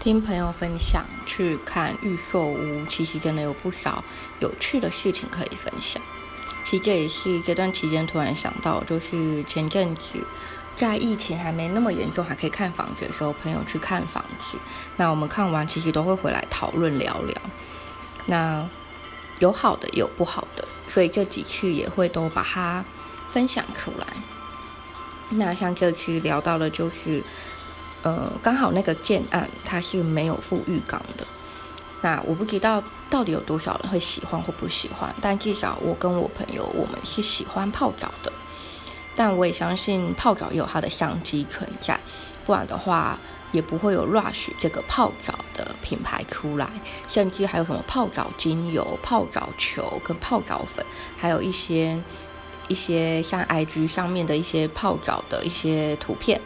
听朋友分享去看预售屋，其实真的有不少有趣的事情可以分享。其实这也是这段期间突然想到，就是前阵子在疫情还没那么严重，还可以看房子的时候，朋友去看房子。那我们看完其实都会回来讨论聊聊。那有好的，有不好的，所以这几次也会都把它分享出来。那像这次聊到的，就是，呃，刚好那个建案它是没有附浴缸的。那我不知道到底有多少人会喜欢或不喜欢，但至少我跟我朋友我们是喜欢泡澡的。但我也相信泡澡有它的商机存在，不然的话也不会有 Rush 这个泡澡的品牌出来，甚至还有什么泡澡精油、泡澡球跟泡澡粉，还有一些。一些像 IG 上面的一些泡澡的一些图片，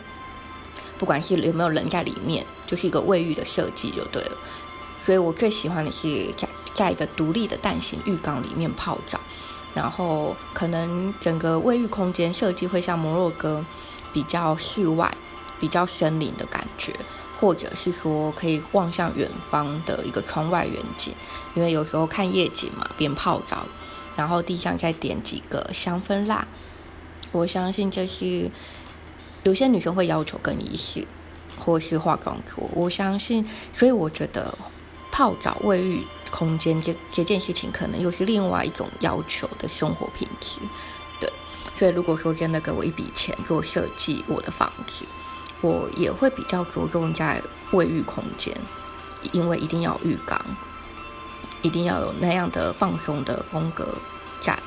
不管是有没有人在里面，就是一个卫浴的设计就对了。所以我最喜欢的是在在一个独立的蛋形浴缸里面泡澡，然后可能整个卫浴空间设计会像摩洛哥比较室外、比较森林的感觉，或者是说可以望向远方的一个窗外远景，因为有时候看夜景嘛，边泡澡。然后地上再点几个香氛蜡，我相信这是有些女生会要求更仪式，或是化妆桌。我相信，所以我觉得泡澡卫浴空间这这件事情，可能又是另外一种要求的生活品质。对，所以如果说真的给我一笔钱做设计我的房子，我也会比较着重在卫浴空间，因为一定要浴缸。一定要有那样的放松的风格在。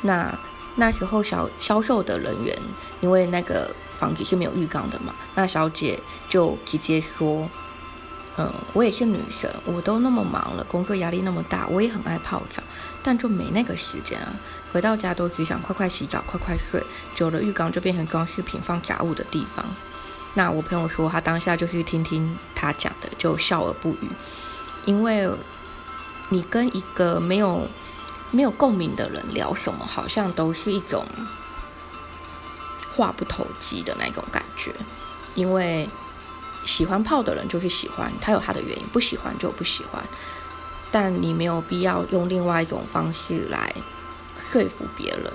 那那时候销销售的人员，因为那个房子是没有浴缸的嘛，那小姐就直接说：“嗯，我也是女生，我都那么忙了，工作压力那么大，我也很爱泡澡，但就没那个时间啊。回到家都只想快快洗澡，快快睡，久了浴缸就变成装饰品、放杂物的地方。”那我朋友说，他当下就是听听他讲的，就笑而不语，因为。你跟一个没有没有共鸣的人聊什么，好像都是一种话不投机的那种感觉。因为喜欢泡的人就是喜欢，他有他的原因；不喜欢就不喜欢。但你没有必要用另外一种方式来说服别人，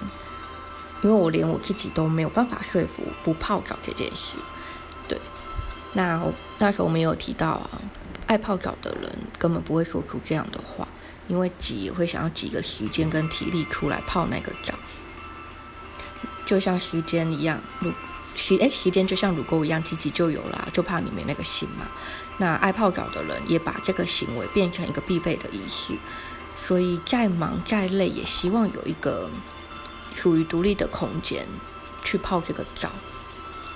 因为我连我自己都没有办法说服不泡澡这件事。对，那那时候我们有提到啊。爱泡澡的人根本不会说出这样的话，因为挤会想要挤个时间跟体力出来泡那个澡，就像时间一样，如时哎时间就像乳沟一样，挤挤就有了，就怕你没那个心嘛。那爱泡澡的人也把这个行为变成一个必备的仪式，所以再忙再累也希望有一个属于独立的空间去泡这个澡。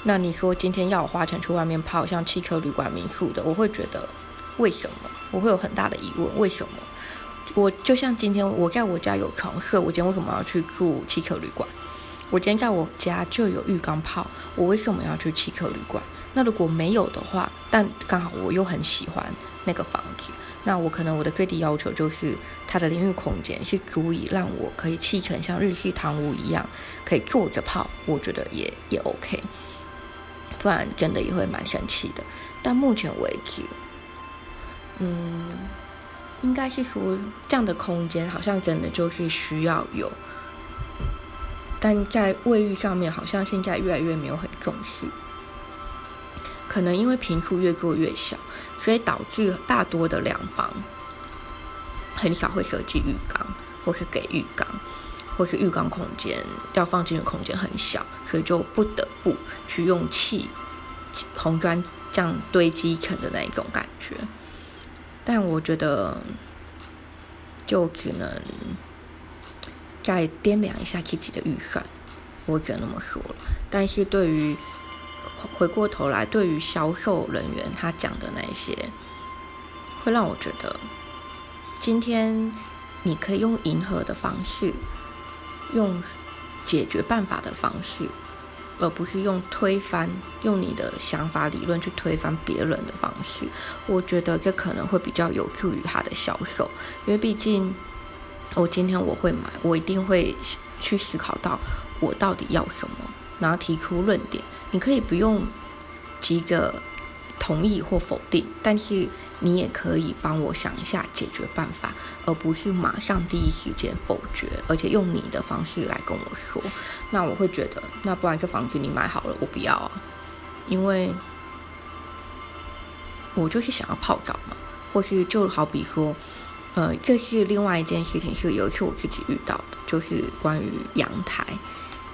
那你说今天要我花钱去外面泡，像汽车旅馆、民宿的，我会觉得。为什么我会有很大的疑问？为什么我就像今天我在我家有床睡，我今天为什么要去住汽车旅馆？我今天在我家就有浴缸泡，我为什么要去汽车旅馆？那如果没有的话，但刚好我又很喜欢那个房子，那我可能我的最低要求就是它的淋浴空间是足以让我可以砌成像日式堂屋一样，可以坐着泡，我觉得也也 OK，不然真的也会蛮生气的。但目前为止。嗯，应该是说这样的空间好像真的就是需要有，但在卫浴上面好像现在越来越没有很重视，可能因为平数越做越小，所以导致大多的两房很少会设计浴缸，或是给浴缸，或是浴缸空间要放进的空间很小，所以就不得不去用砌红砖这样堆积成的那一种感觉。但我觉得，就只能再掂量一下自己的预算，我只能那么说。但是对于回过头来，对于销售人员他讲的那些，会让我觉得，今天你可以用迎合的方式，用解决办法的方式。而不是用推翻、用你的想法、理论去推翻别人的方式，我觉得这可能会比较有助于他的销售。因为毕竟，我今天我会买，我一定会去思考到我到底要什么，然后提出论点。你可以不用急着同意或否定，但是你也可以帮我想一下解决办法，而不是马上第一时间否决，而且用你的方式来跟我说。那我会觉得，那不然这房子你买好了，我不要啊，因为我就是想要泡澡嘛，或是就好比说，呃，这是另外一件事情，是有一次我自己遇到的，就是关于阳台。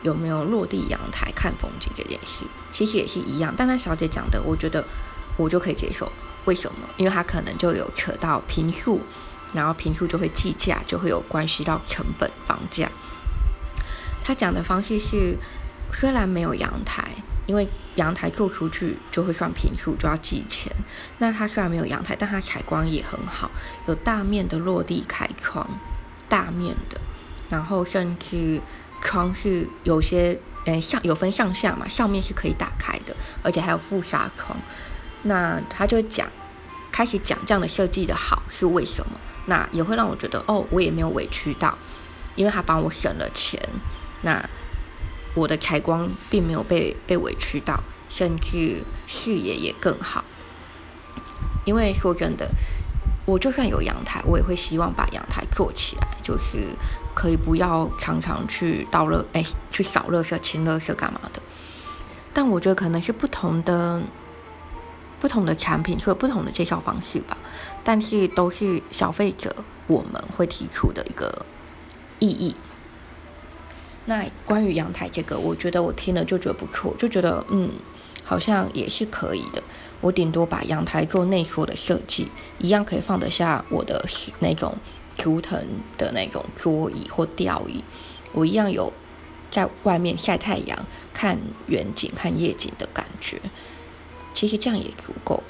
有没有落地阳台看风景这件事，其实也是一样。但那小姐讲的，我觉得我就可以接受。为什么？因为它可能就有扯到平数，然后平数就会计价，就会有关系到成本房价。他讲的方式是，虽然没有阳台，因为阳台做出去就会算平数，就要计钱。那它虽然没有阳台，但它采光也很好，有大面的落地开窗，大面的，然后甚至。窗是有些，诶，上有分上下嘛，上面是可以打开的，而且还有副纱窗。那他就讲，开始讲这样的设计的好是为什么？那也会让我觉得，哦，我也没有委屈到，因为他帮我省了钱。那我的采光并没有被被委屈到，甚至视野也更好。因为说真的。我就算有阳台，我也会希望把阳台做起来，就是可以不要常常去倒热，哎，去扫热色、清热色干嘛的。但我觉得可能是不同的、不同的产品，所以不同的介绍方式吧。但是都是消费者我们会提出的一个意义。那关于阳台这个，我觉得我听了就觉得不错，就觉得嗯，好像也是可以的。我顶多把阳台做内缩的设计，一样可以放得下我的那种竹藤的那种桌椅或吊椅。我一样有在外面晒太阳、看远景、看夜景的感觉。其实这样也足够，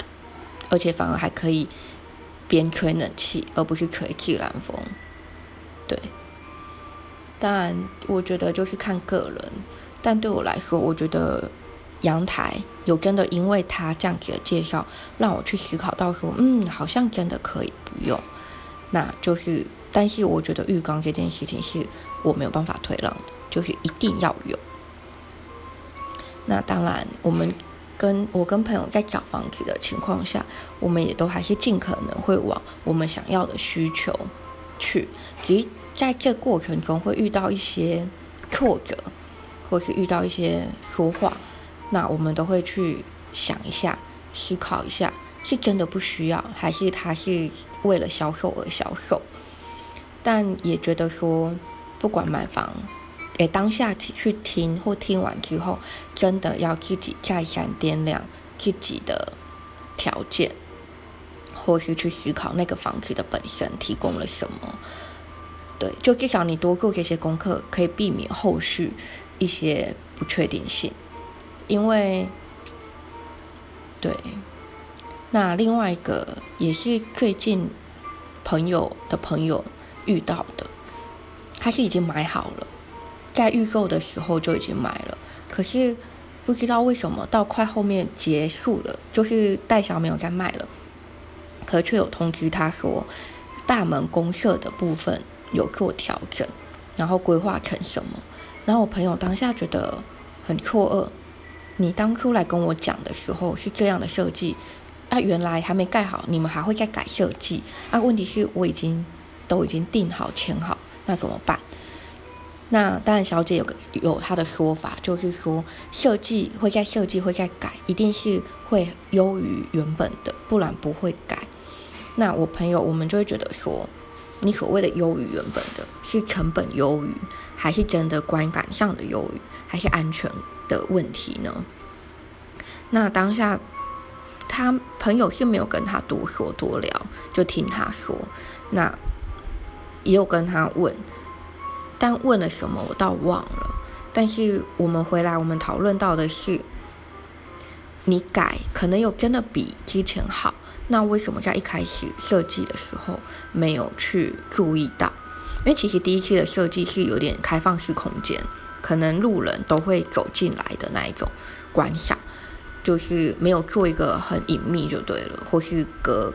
而且反而还可以边吹冷气，而不是吹自然风。对，当然我觉得就是看个人，但对我来说，我觉得。阳台有真的，因为他这样子的介绍，让我去思考到说，嗯，好像真的可以不用。那就是，但是我觉得浴缸这件事情是我没有办法退让的，就是一定要有。那当然，我们跟我跟朋友在找房子的情况下，我们也都还是尽可能会往我们想要的需求去。只在这过程中会遇到一些挫折，或是遇到一些说话。那我们都会去想一下，思考一下，是真的不需要，还是他是为了销售而销售？但也觉得说，不管买房，诶，当下去听或听完之后，真的要自己再三掂量自己的条件，或是去思考那个房子的本身提供了什么。对，就至少你多做这些功课，可以避免后续一些不确定性。因为，对，那另外一个也是最近朋友的朋友遇到的，他是已经买好了，在预购的时候就已经买了，可是不知道为什么到快后面结束了，就是代销没有再卖了，可却有通知他说大门公社的部分有做调整，然后规划成什么，然后我朋友当下觉得很错愕。你当初来跟我讲的时候是这样的设计，啊，原来还没盖好，你们还会再改设计？啊，问题是我已经都已经定好签好，那怎么办？那当然，小姐有个有她的说法，就是说设计会在设计会在改，一定是会优于原本的，不然不会改。那我朋友我们就会觉得说，你所谓的优于原本的，是成本优于，还是真的观感上的优于，还是安全？的问题呢？那当下他朋友是没有跟他多说多聊，就听他说。那也有跟他问，但问了什么我倒忘了。但是我们回来，我们讨论到的是，你改可能有真的比之前好，那为什么在一开始设计的时候没有去注意到？因为其实第一期的设计是有点开放式空间。可能路人都会走进来的那一种观赏，就是没有做一个很隐秘就对了，或是隔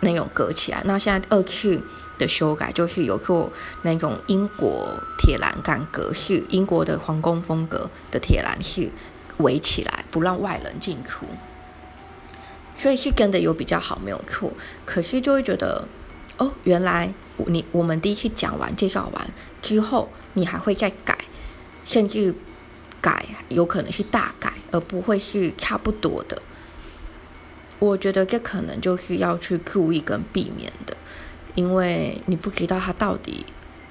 那种隔起来。那现在二次的修改就是有做那种英国铁栏杆格式，英国的皇宫风格的铁栏是围起来，不让外人进出。所以是真的有比较好，没有错。可是就会觉得，哦，原来你我们第一次讲完、介绍完之后，你还会再改，甚至改有可能是大改，而不会是差不多的。我觉得这可能就是要去注意跟避免的，因为你不知道他到底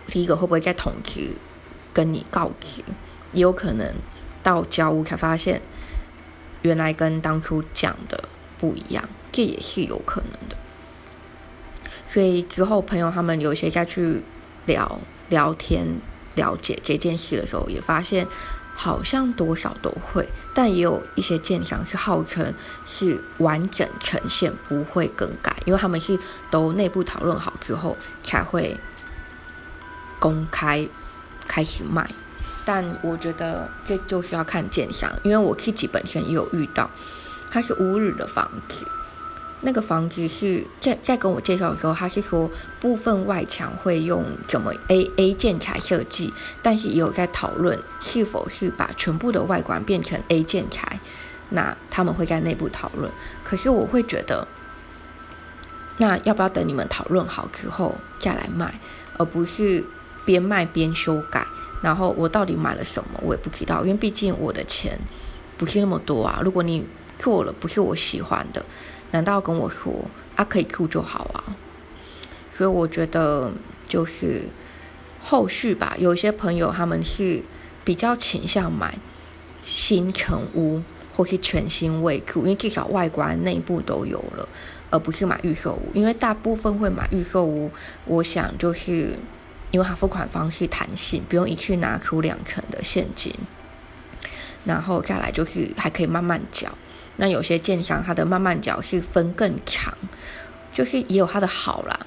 第一个会不会在统治跟你告知，也有可能到交屋才发现，原来跟当初讲的。不一样，这也是有可能的。所以之后朋友他们有些再去聊聊天、了解这件事的时候，也发现好像多少都会，但也有一些建商是号称是完整呈现，不会更改，因为他们是都内部讨论好之后才会公开开始卖。但我觉得这就是要看建商，因为我自己本身也有遇到。它是乌日的房子，那个房子是在在跟我介绍的时候，他是说部分外墙会用怎么 A A 建材设计，但是也有在讨论是否是把全部的外观变成 A 建材，那他们会在内部讨论。可是我会觉得，那要不要等你们讨论好之后再来卖，而不是边卖边修改，然后我到底买了什么我也不知道，因为毕竟我的钱不是那么多啊。如果你做了不是我喜欢的，难道跟我说啊可以住就好啊？所以我觉得就是后续吧，有些朋友他们是比较倾向买新城屋或是全新未住，因为至少外观内部都有了，而不是买预售屋。因为大部分会买预售屋，我想就是因为它付款方式弹性，不用一次拿出两成的现金，然后再来就是还可以慢慢缴。那有些建商，它的慢慢脚是分更长，就是也有它的好啦。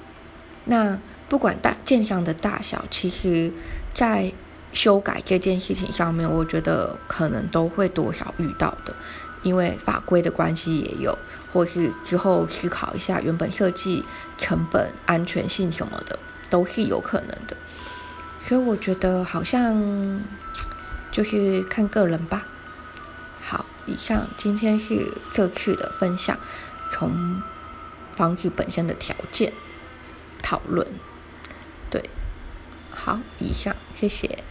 那不管大建商的大小，其实，在修改这件事情上面，我觉得可能都会多少遇到的，因为法规的关系也有，或是之后思考一下原本设计成本、安全性什么的，都是有可能的。所以我觉得好像就是看个人吧。好以上今天是这次的分享，从房子本身的条件讨论，对，好，以上谢谢。